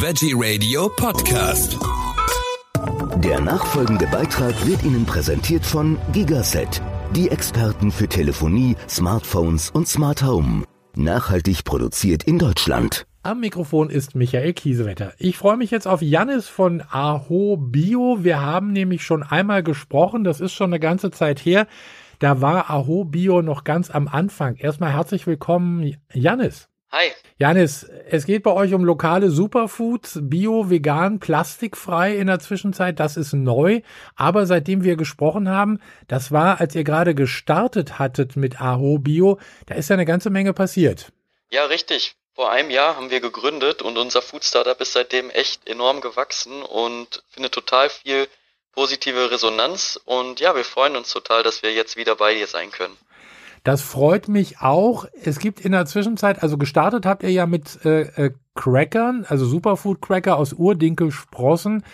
Veggie Radio Podcast. Der nachfolgende Beitrag wird Ihnen präsentiert von Gigaset, die Experten für Telefonie, Smartphones und Smart Home. Nachhaltig produziert in Deutschland. Am Mikrofon ist Michael Kiesewetter. Ich freue mich jetzt auf Jannis von Aho Bio. Wir haben nämlich schon einmal gesprochen, das ist schon eine ganze Zeit her. Da war Aho Bio noch ganz am Anfang. Erstmal herzlich willkommen, Jannis. Hi. Janis, es geht bei euch um lokale Superfoods, bio, vegan, plastikfrei in der Zwischenzeit. Das ist neu. Aber seitdem wir gesprochen haben, das war, als ihr gerade gestartet hattet mit Aho Bio, da ist ja eine ganze Menge passiert. Ja, richtig. Vor einem Jahr haben wir gegründet und unser Food Startup ist seitdem echt enorm gewachsen und findet total viel positive Resonanz. Und ja, wir freuen uns total, dass wir jetzt wieder bei dir sein können. Das freut mich auch. Es gibt in der Zwischenzeit, also gestartet habt ihr ja mit äh, äh, Crackern, also Superfood Cracker aus Urdinkelsprossen.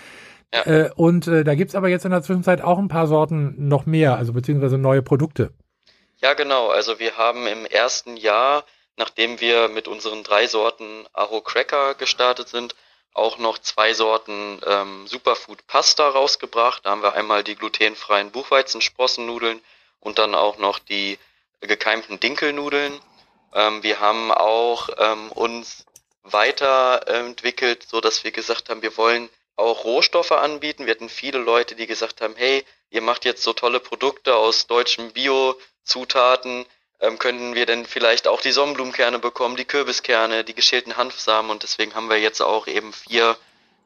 Ja. Äh, und äh, da gibt's aber jetzt in der Zwischenzeit auch ein paar Sorten noch mehr, also beziehungsweise neue Produkte. Ja, genau. Also wir haben im ersten Jahr, nachdem wir mit unseren drei Sorten Aho Cracker gestartet sind, auch noch zwei Sorten ähm, Superfood Pasta rausgebracht. Da haben wir einmal die glutenfreien Buchweizensprossennudeln und dann auch noch die gekeimten Ähm, wir haben auch ähm, uns weiterentwickelt, so dass wir gesagt haben, wir wollen auch Rohstoffe anbieten. Wir hatten viele Leute, die gesagt haben, hey, ihr macht jetzt so tolle Produkte aus deutschen Bio-Zutaten. Ähm, könnten wir denn vielleicht auch die Sonnenblumenkerne bekommen, die Kürbiskerne, die geschälten Hanfsamen und deswegen haben wir jetzt auch eben vier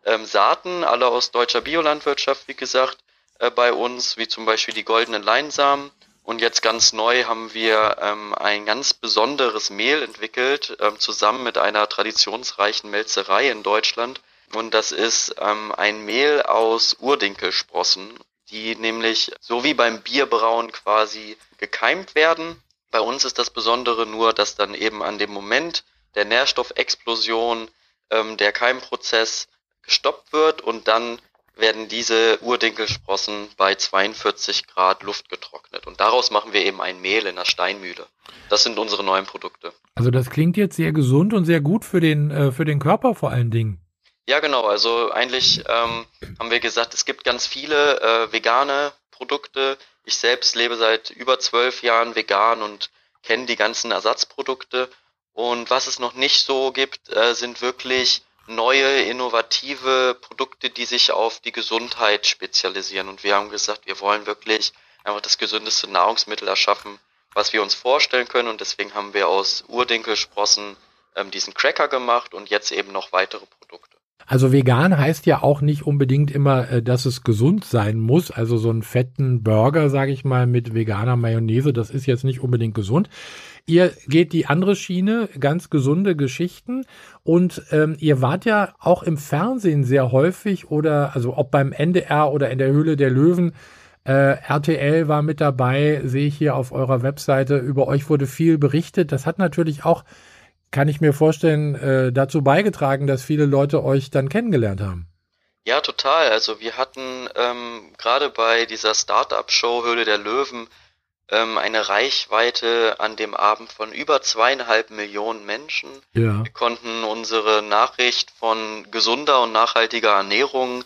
ähm, Saaten, alle aus deutscher Biolandwirtschaft, wie gesagt, äh, bei uns, wie zum Beispiel die goldenen Leinsamen und jetzt ganz neu haben wir ähm, ein ganz besonderes Mehl entwickelt, ähm, zusammen mit einer traditionsreichen Melzerei in Deutschland. Und das ist ähm, ein Mehl aus Urdinkelsprossen, die nämlich so wie beim Bierbrauen quasi gekeimt werden. Bei uns ist das Besondere nur, dass dann eben an dem Moment der Nährstoffexplosion ähm, der Keimprozess gestoppt wird und dann werden diese Urdinkelsprossen bei 42 Grad Luft getrocknet. Und daraus machen wir eben ein Mehl in der Steinmühle. Das sind unsere neuen Produkte. Also das klingt jetzt sehr gesund und sehr gut für den, äh, für den Körper vor allen Dingen. Ja, genau. Also eigentlich ähm, haben wir gesagt, es gibt ganz viele äh, vegane Produkte. Ich selbst lebe seit über zwölf Jahren vegan und kenne die ganzen Ersatzprodukte. Und was es noch nicht so gibt, äh, sind wirklich neue, innovative Produkte, die sich auf die Gesundheit spezialisieren. Und wir haben gesagt, wir wollen wirklich einfach das gesündeste Nahrungsmittel erschaffen, was wir uns vorstellen können. Und deswegen haben wir aus Urdinkelsprossen ähm, diesen Cracker gemacht und jetzt eben noch weitere Produkte. Also vegan heißt ja auch nicht unbedingt immer, äh, dass es gesund sein muss. Also so einen fetten Burger, sage ich mal, mit veganer Mayonnaise, das ist jetzt nicht unbedingt gesund. Ihr geht die andere Schiene, ganz gesunde Geschichten. Und ähm, ihr wart ja auch im Fernsehen sehr häufig oder, also ob beim NDR oder in der Höhle der Löwen. Äh, RTL war mit dabei, sehe ich hier auf eurer Webseite. Über euch wurde viel berichtet. Das hat natürlich auch, kann ich mir vorstellen, äh, dazu beigetragen, dass viele Leute euch dann kennengelernt haben. Ja, total. Also wir hatten ähm, gerade bei dieser Startup-Show Höhle der Löwen ähm, eine Reichweite an dem Abend von über zweieinhalb Millionen Menschen. Ja. Wir konnten unsere Nachricht von gesunder und nachhaltiger Ernährung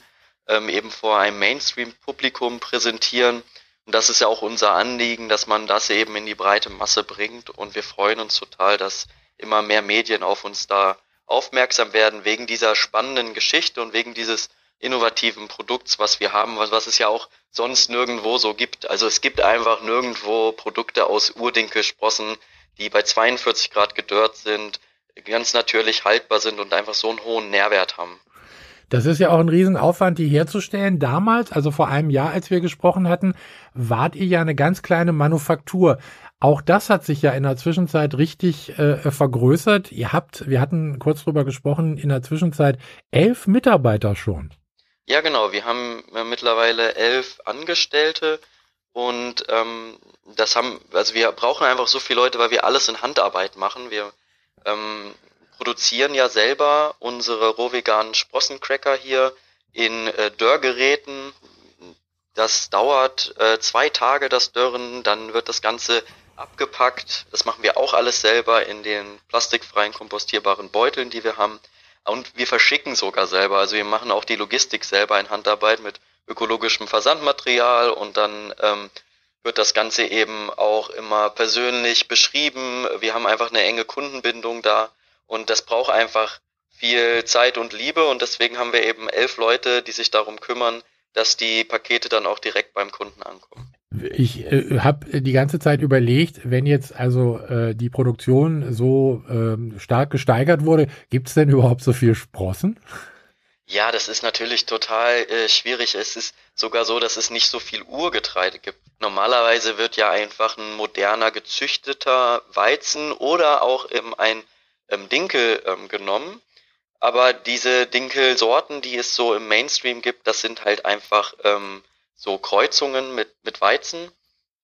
ähm, eben vor einem Mainstream-Publikum präsentieren. Und das ist ja auch unser Anliegen, dass man das eben in die breite Masse bringt. Und wir freuen uns total, dass immer mehr Medien auf uns da aufmerksam werden wegen dieser spannenden Geschichte und wegen dieses innovativen Produkts, was wir haben, was, was es ja auch sonst nirgendwo so gibt. Also es gibt einfach nirgendwo Produkte aus Urdinkelsprossen, die bei 42 Grad gedörrt sind, ganz natürlich haltbar sind und einfach so einen hohen Nährwert haben. Das ist ja auch ein Riesenaufwand, die herzustellen. Damals, also vor einem Jahr, als wir gesprochen hatten, wart ihr ja eine ganz kleine Manufaktur. Auch das hat sich ja in der Zwischenzeit richtig äh, vergrößert. Ihr habt, wir hatten kurz drüber gesprochen, in der Zwischenzeit elf Mitarbeiter schon. Ja, genau. Wir haben äh, mittlerweile elf Angestellte und ähm, das haben, also wir brauchen einfach so viele Leute, weil wir alles in Handarbeit machen. Wir ähm, produzieren ja selber unsere rohveganen Sprossencracker hier in äh, Dörrgeräten. Das dauert äh, zwei Tage, das Dörren, dann wird das Ganze abgepackt. Das machen wir auch alles selber in den plastikfreien, kompostierbaren Beuteln, die wir haben. Und wir verschicken sogar selber. Also wir machen auch die Logistik selber in Handarbeit mit ökologischem Versandmaterial und dann ähm, wird das Ganze eben auch immer persönlich beschrieben. Wir haben einfach eine enge Kundenbindung da und das braucht einfach viel Zeit und Liebe und deswegen haben wir eben elf Leute, die sich darum kümmern, dass die Pakete dann auch direkt beim Kunden ankommen. Ich äh, habe die ganze Zeit überlegt, wenn jetzt also äh, die Produktion so äh, stark gesteigert wurde, gibt es denn überhaupt so viel Sprossen? Ja, das ist natürlich total äh, schwierig. Es ist sogar so, dass es nicht so viel Urgetreide gibt. Normalerweise wird ja einfach ein moderner gezüchteter Weizen oder auch ähm, ein ähm, Dinkel ähm, genommen. Aber diese Dinkelsorten, die es so im Mainstream gibt, das sind halt einfach ähm, so Kreuzungen mit, mit Weizen,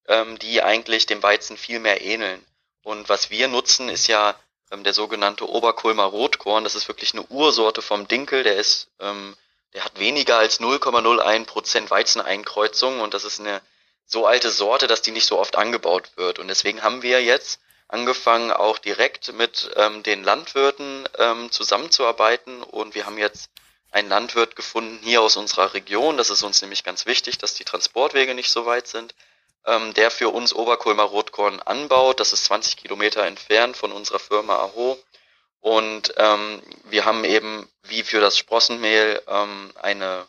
ähm, die eigentlich dem Weizen viel mehr ähneln. Und was wir nutzen, ist ja ähm, der sogenannte Oberkulmer Rotkorn. Das ist wirklich eine Ursorte vom Dinkel. Der ist, ähm, der hat weniger als 0,01 Prozent Weizeneinkreuzung und das ist eine so alte Sorte, dass die nicht so oft angebaut wird. Und deswegen haben wir jetzt angefangen, auch direkt mit ähm, den Landwirten ähm, zusammenzuarbeiten und wir haben jetzt einen Landwirt gefunden hier aus unserer Region. Das ist uns nämlich ganz wichtig, dass die Transportwege nicht so weit sind ähm, der für uns Oberkulmer Rotkorn anbaut. Das ist 20 Kilometer entfernt von unserer Firma Aho. Und ähm, wir haben eben, wie für das Sprossenmehl, ähm, eine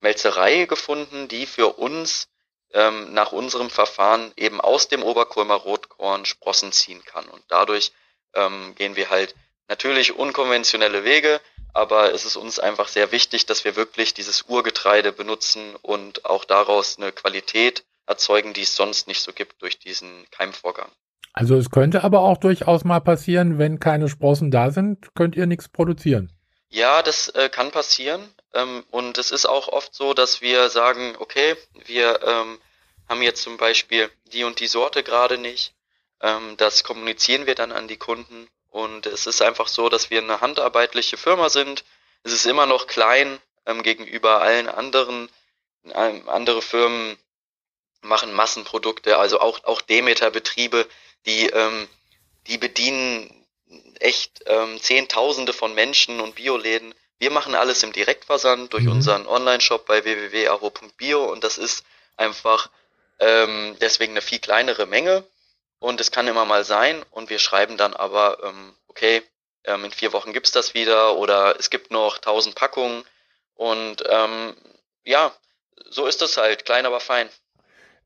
Melzerei gefunden, die für uns ähm, nach unserem Verfahren eben aus dem Oberkulmer Rotkorn Sprossen ziehen kann. Und dadurch ähm, gehen wir halt natürlich unkonventionelle Wege, aber es ist uns einfach sehr wichtig, dass wir wirklich dieses Urgetreide benutzen und auch daraus eine Qualität erzeugen, die es sonst nicht so gibt durch diesen Keimvorgang. Also es könnte aber auch durchaus mal passieren, wenn keine Sprossen da sind, könnt ihr nichts produzieren. Ja, das äh, kann passieren. Ähm, und es ist auch oft so, dass wir sagen, okay, wir ähm, haben jetzt zum Beispiel die und die Sorte gerade nicht. Ähm, das kommunizieren wir dann an die Kunden. Und es ist einfach so, dass wir eine handarbeitliche Firma sind. Es ist immer noch klein ähm, gegenüber allen anderen. Ähm, andere Firmen machen Massenprodukte, also auch, auch Demeter-Betriebe, die, ähm, die bedienen echt ähm, Zehntausende von Menschen und Bioläden. Wir machen alles im Direktversand durch mhm. unseren Online-Shop bei www.aho.bio und das ist einfach ähm, deswegen eine viel kleinere Menge und es kann immer mal sein. Und wir schreiben dann aber, ähm, okay, ähm, in vier Wochen gibt's das wieder oder es gibt noch tausend Packungen. Und ähm, ja, so ist es halt, klein aber fein.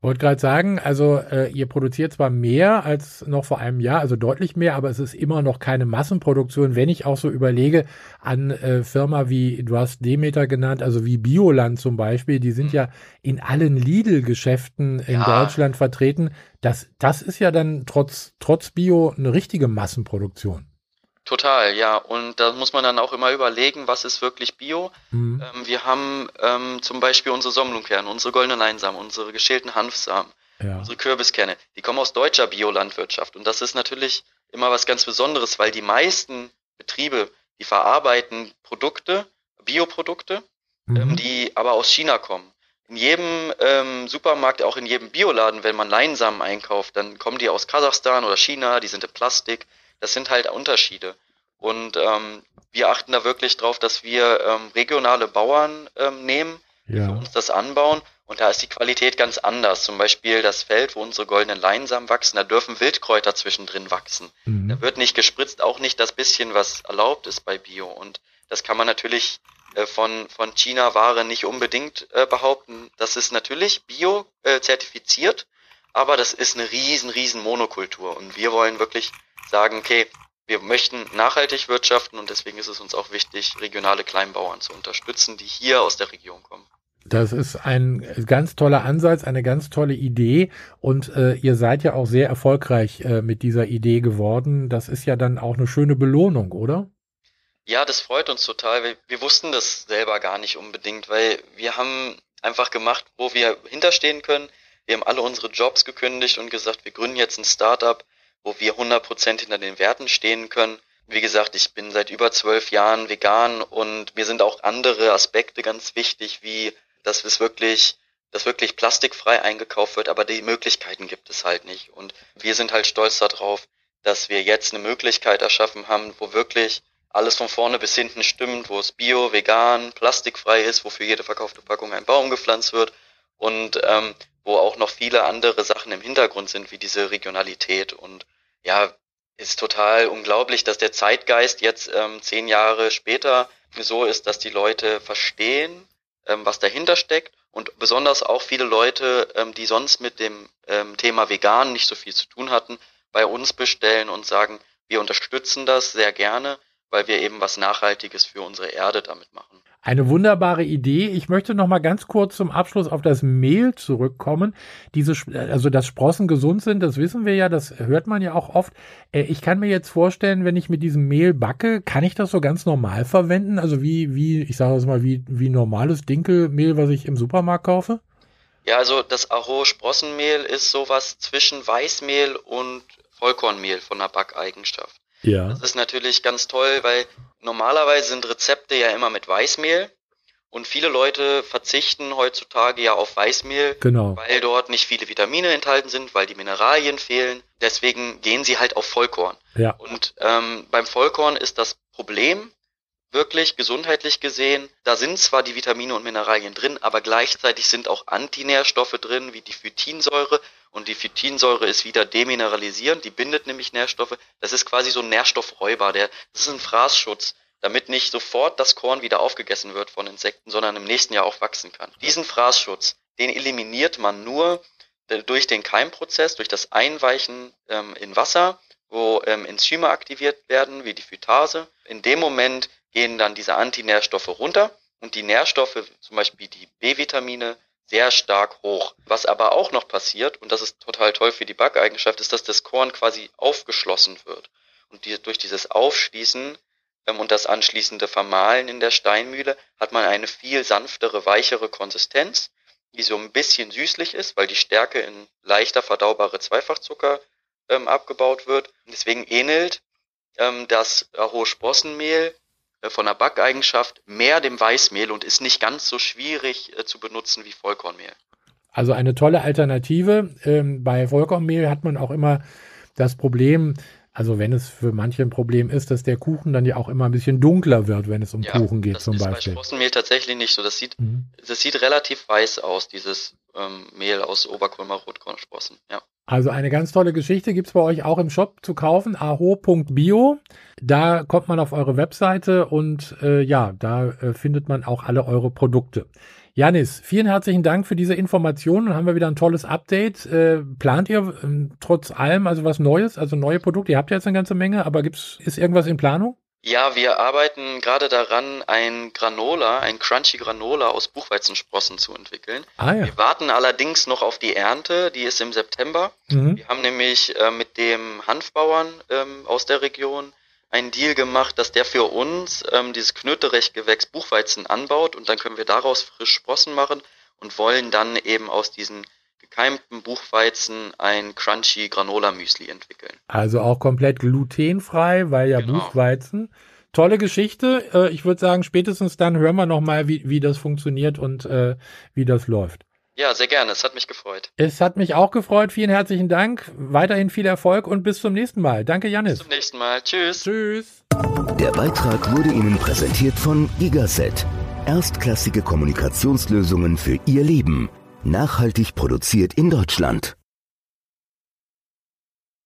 Wollte gerade sagen, also äh, ihr produziert zwar mehr als noch vor einem Jahr, also deutlich mehr, aber es ist immer noch keine Massenproduktion. Wenn ich auch so überlege an äh, Firma wie, du hast Demeter genannt, also wie Bioland zum Beispiel, die sind mhm. ja in allen Lidl-Geschäften in ja. Deutschland vertreten. Das, das ist ja dann trotz, trotz Bio eine richtige Massenproduktion. Total, ja. Und da muss man dann auch immer überlegen, was ist wirklich Bio. Mhm. Ähm, wir haben ähm, zum Beispiel unsere Sommelungkerne, unsere goldenen Leinsamen, unsere geschälten Hanfsamen, ja. unsere Kürbiskerne. Die kommen aus deutscher Biolandwirtschaft. Und das ist natürlich immer was ganz Besonderes, weil die meisten Betriebe, die verarbeiten Produkte, Bioprodukte, mhm. ähm, die aber aus China kommen. In jedem ähm, Supermarkt, auch in jedem Bioladen, wenn man Leinsamen einkauft, dann kommen die aus Kasachstan oder China, die sind in Plastik das sind halt Unterschiede. Und ähm, wir achten da wirklich drauf, dass wir ähm, regionale Bauern ähm, nehmen, die ja. für uns das anbauen. Und da ist die Qualität ganz anders. Zum Beispiel das Feld, wo unsere goldenen Leinsamen wachsen, da dürfen Wildkräuter zwischendrin wachsen. Mhm. Da wird nicht gespritzt, auch nicht das bisschen, was erlaubt ist bei Bio. Und das kann man natürlich äh, von, von China-Ware nicht unbedingt äh, behaupten. Das ist natürlich Bio äh, zertifiziert, aber das ist eine riesen, riesen Monokultur. Und wir wollen wirklich sagen, okay, wir möchten nachhaltig wirtschaften und deswegen ist es uns auch wichtig, regionale Kleinbauern zu unterstützen, die hier aus der Region kommen. Das ist ein ganz toller Ansatz, eine ganz tolle Idee und äh, ihr seid ja auch sehr erfolgreich äh, mit dieser Idee geworden. Das ist ja dann auch eine schöne Belohnung, oder? Ja, das freut uns total. Wir, wir wussten das selber gar nicht unbedingt, weil wir haben einfach gemacht, wo wir hinterstehen können. Wir haben alle unsere Jobs gekündigt und gesagt, wir gründen jetzt ein Startup, wo wir 100% hinter den Werten stehen können. Wie gesagt, ich bin seit über zwölf Jahren vegan und mir sind auch andere Aspekte ganz wichtig, wie dass es wirklich, dass wirklich plastikfrei eingekauft wird, aber die Möglichkeiten gibt es halt nicht. Und wir sind halt stolz darauf, dass wir jetzt eine Möglichkeit erschaffen haben, wo wirklich alles von vorne bis hinten stimmt, wo es bio, vegan, plastikfrei ist, wofür jede verkaufte Packung ein Baum gepflanzt wird und ähm, wo auch noch viele andere Sachen im Hintergrund sind, wie diese Regionalität. Und ja, ist total unglaublich, dass der Zeitgeist jetzt ähm, zehn Jahre später so ist, dass die Leute verstehen, ähm, was dahinter steckt und besonders auch viele Leute, ähm, die sonst mit dem ähm, Thema Vegan nicht so viel zu tun hatten, bei uns bestellen und sagen, wir unterstützen das sehr gerne, weil wir eben was Nachhaltiges für unsere Erde damit machen. Eine wunderbare Idee. Ich möchte noch mal ganz kurz zum Abschluss auf das Mehl zurückkommen. Diese, also dass Sprossen gesund sind, das wissen wir ja, das hört man ja auch oft. Äh, ich kann mir jetzt vorstellen, wenn ich mit diesem Mehl backe, kann ich das so ganz normal verwenden? Also wie, wie, ich sage es mal, wie, wie normales Dinkelmehl, was ich im Supermarkt kaufe? Ja, also das Aho-Sprossenmehl ist sowas zwischen Weißmehl und Vollkornmehl von der Backeigenschaft. Ja. Das ist natürlich ganz toll, weil normalerweise sind Rezepte ja immer mit Weißmehl und viele Leute verzichten heutzutage ja auf Weißmehl, genau. weil dort nicht viele Vitamine enthalten sind, weil die Mineralien fehlen. Deswegen gehen sie halt auf Vollkorn. Ja. Und ähm, beim Vollkorn ist das Problem wirklich gesundheitlich gesehen, da sind zwar die Vitamine und Mineralien drin, aber gleichzeitig sind auch Antinährstoffe drin, wie die Phytinsäure und die Phytinsäure ist wieder demineralisierend, die bindet nämlich Nährstoffe. Das ist quasi so ein Nährstoffräuber, der, das ist ein Fraßschutz, damit nicht sofort das Korn wieder aufgegessen wird von Insekten, sondern im nächsten Jahr auch wachsen kann. Diesen Fraßschutz, den eliminiert man nur äh, durch den Keimprozess, durch das Einweichen ähm, in Wasser, wo ähm, Enzyme aktiviert werden, wie die Phytase. In dem Moment gehen dann diese Antinährstoffe runter und die Nährstoffe, zum Beispiel die B-Vitamine, sehr stark hoch. Was aber auch noch passiert, und das ist total toll für die Backeigenschaft, ist, dass das Korn quasi aufgeschlossen wird. Und die, durch dieses Aufschließen ähm, und das anschließende Vermahlen in der Steinmühle hat man eine viel sanftere, weichere Konsistenz, die so ein bisschen süßlich ist, weil die Stärke in leichter verdaubare Zweifachzucker ähm, abgebaut wird. Deswegen ähnelt ähm, das hohe Sprossenmehl äh, von der Backeigenschaft mehr dem Weißmehl und ist nicht ganz so schwierig äh, zu benutzen wie Vollkornmehl. Also eine tolle Alternative. Ähm, bei Vollkornmehl hat man auch immer das Problem, also wenn es für manche ein Problem ist, dass der Kuchen dann ja auch immer ein bisschen dunkler wird, wenn es um ja, Kuchen geht zum Beispiel. Das ist bei Sprossenmehl tatsächlich nicht so. Das sieht, mhm. das sieht relativ weiß aus, dieses ähm, Mehl aus Oberkulmer Rotkornsprossen. Ja. Also eine ganz tolle Geschichte gibt es bei euch auch im Shop zu kaufen, aho.bio. Da kommt man auf eure Webseite und äh, ja, da äh, findet man auch alle eure Produkte. Janis, vielen herzlichen Dank für diese Informationen. Haben wir wieder ein tolles Update. Äh, plant ihr äh, trotz allem also was Neues, also neue Produkte? Ihr habt ja jetzt eine ganze Menge, aber gibt's ist irgendwas in Planung? Ja, wir arbeiten gerade daran, ein Granola, ein Crunchy Granola aus Buchweizensprossen zu entwickeln. Ah, ja. Wir warten allerdings noch auf die Ernte, die ist im September. Mhm. Wir haben nämlich äh, mit dem Hanfbauern ähm, aus der Region einen Deal gemacht, dass der für uns ähm, dieses Knöterechtgewächs Buchweizen anbaut und dann können wir daraus frisch Sprossen machen und wollen dann eben aus diesen gekeimten Buchweizen ein crunchy Granola Müsli entwickeln. Also auch komplett glutenfrei, weil ja genau. Buchweizen. Tolle Geschichte. Äh, ich würde sagen, spätestens dann hören wir noch mal, wie, wie das funktioniert und äh, wie das läuft. Ja, sehr gerne. Es hat mich gefreut. Es hat mich auch gefreut. Vielen herzlichen Dank. Weiterhin viel Erfolg und bis zum nächsten Mal. Danke, Janis. Bis zum nächsten Mal. Tschüss. Tschüss. Der Beitrag wurde Ihnen präsentiert von Gigaset. Erstklassige Kommunikationslösungen für Ihr Leben. Nachhaltig produziert in Deutschland.